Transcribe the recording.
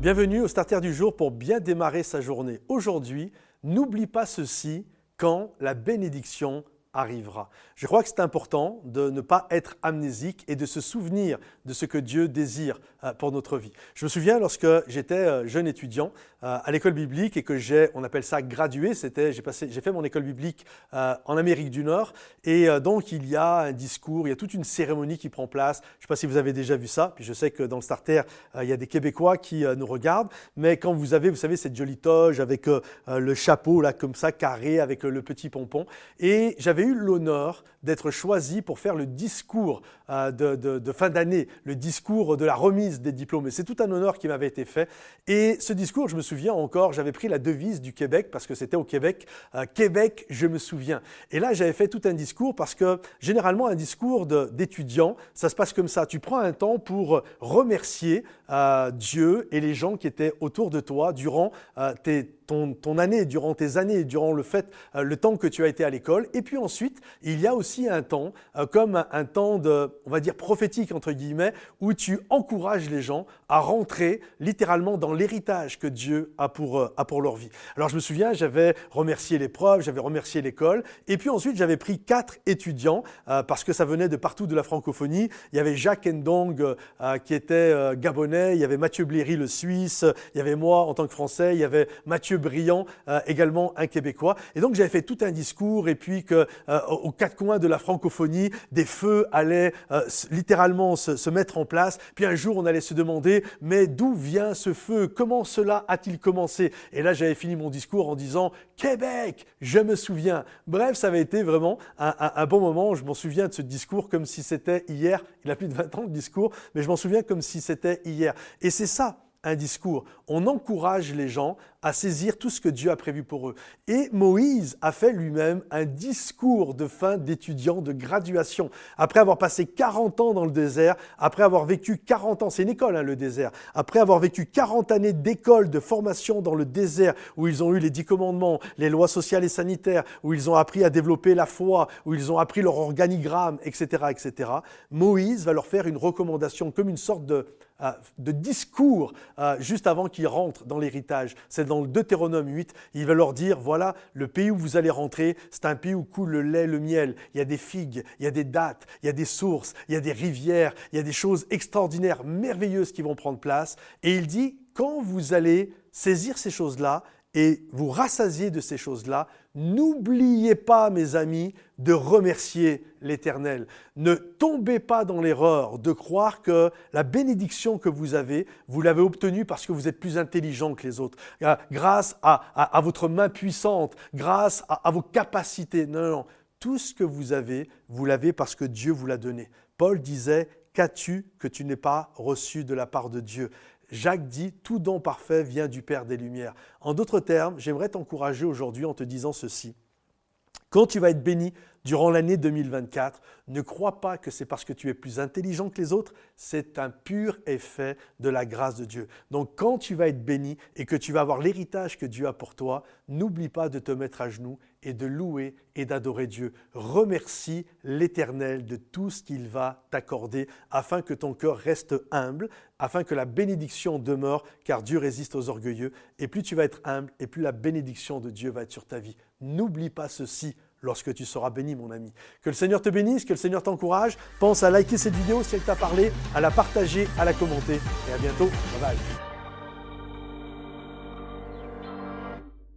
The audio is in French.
Bienvenue au Starter du jour pour bien démarrer sa journée. Aujourd'hui, n'oublie pas ceci quand la bénédiction arrivera. Je crois que c'est important de ne pas être amnésique et de se souvenir de ce que Dieu désire euh, pour notre vie. Je me souviens lorsque j'étais euh, jeune étudiant euh, à l'école biblique et que j'ai, on appelle ça gradué, c'était, j'ai, passé, j'ai fait mon école biblique en Amérique du Nord et donc il y a un discours, il y a toute une cérémonie qui prend place. Je ne sais pas si vous avez déjà vu ça, puis je sais que dans le starter, il y a des Québécois qui nous regardent, mais quand vous avez, vous savez, cette jolie toge avec le chapeau là comme ça, carré, avec le petit pompon, et j'avais eu l'honneur d'être choisi pour faire le discours euh, de, fin d'année, le discours de la remise des diplômes. Et c'est tout un honneur qui m'avait été fait. Et ce discours, je me souviens encore, j'avais pris la devise du Québec parce que c'était au Québec. Euh, Québec, je me souviens. Et là, j'avais fait tout un discours parce que généralement, un discours d'étudiant, ça se passe comme ça. Tu prends un temps pour remercier euh, Dieu et les gens qui étaient autour de toi durant tes ton, année, durant tes années, durant le fait, euh, le temps que tu as été à l'école. Et puis ensuite, il y a aussi un temps, euh, comme un, temps de, on va dire prophétique entre guillemets, où tu encourages les gens à rentrer littéralement dans l'héritage que Dieu a pour, euh, a pour leur vie. Alors je me souviens, j'avais remercié l'épreuve, j'avais remercié l'école, et puis ensuite j'avais pris quatre étudiants parce que ça venait de partout de la francophonie. Il y avait Jacques Ndong qui était gabonais, il y avait Mathieu Bléry le Suisse, il y avait moi en tant que Français, il y avait Mathieu Brillant, euh, également un Québécois. Et donc j'avais fait tout un discours et puis que euh, aux quatre coins de la francophonie, des feux allaient euh, littéralement se, mettre en place. Puis un jour, on allait se demander, mais d'où vient ce feu? Comment cela a-t-il commencé? Et là, j'avais fini mon discours en disant, Québec, je me souviens. Bref, ça avait été vraiment un, un bon moment. Je m'en souviens de ce discours comme si c'était hier. Il a plus de 20 ans le discours, mais je m'en souviens comme si c'était hier. Et c'est ça un discours. On encourage les gens à saisir tout ce que Dieu a prévu pour eux. Et Moïse a fait lui-même un discours de fin d'étudiant de graduation. Après avoir passé 40 ans dans le désert, après avoir vécu 40 ans, c'est une école hein, le désert, après avoir vécu 40 années d'école de formation dans le désert, où ils ont eu les dix commandements, les lois sociales et sanitaires, où ils ont appris à développer la foi, où ils ont appris leur organigramme, etc., etc., Moïse va leur faire une recommandation comme une sorte de de discours euh, juste avant qu'ils rentrent dans l'héritage. C'est dans le Deutéronome 8. Il va leur dire, voilà, le pays où vous allez rentrer, c'est un pays où coule le lait, le miel. Il y a des figues, il y a des dattes, il y a des sources, il y a des rivières, il y a des choses extraordinaires, merveilleuses qui vont prendre place. Et il dit, quand vous allez saisir ces choses-là, et vous rassasiez de ces choses-là, n'oubliez pas, mes amis, de remercier l'Éternel. Ne tombez pas dans l'erreur de croire que la bénédiction que vous avez, vous l'avez obtenue parce que vous êtes plus intelligent que les autres, euh, grâce à, votre main puissante, grâce à, vos capacités. Non, non. Tout ce que vous avez, vous l'avez parce que Dieu vous l'a donné. Paul disait, qu'as-tu que tu n'aies pas reçu de la part de Dieu? Jacques dit, tout don parfait vient du Père des Lumières. En d'autres termes, j'aimerais t'encourager aujourd'hui en te disant ceci. Quand tu vas être béni durant l'année 2024, ne crois pas que c'est parce que tu es plus intelligent que les autres, c'est un pur effet de la grâce de Dieu. Donc quand tu vas être béni et que tu vas avoir l'héritage que Dieu a pour toi, n'oublie pas de te mettre à genoux et de louer et d'adorer Dieu. Remercie l'Éternel de tout ce qu'il va t'accorder afin que ton cœur reste humble, afin que la bénédiction demeure, car Dieu résiste aux orgueilleux. Et plus tu vas être humble, et plus la bénédiction de Dieu va être sur ta vie. N'oublie pas ceci lorsque tu seras béni, mon ami. Que le Seigneur te bénisse, que le Seigneur t'encourage. Pense à liker cette vidéo si elle t'a parlé, à la partager, à la commenter. Et à bientôt. Bye bye.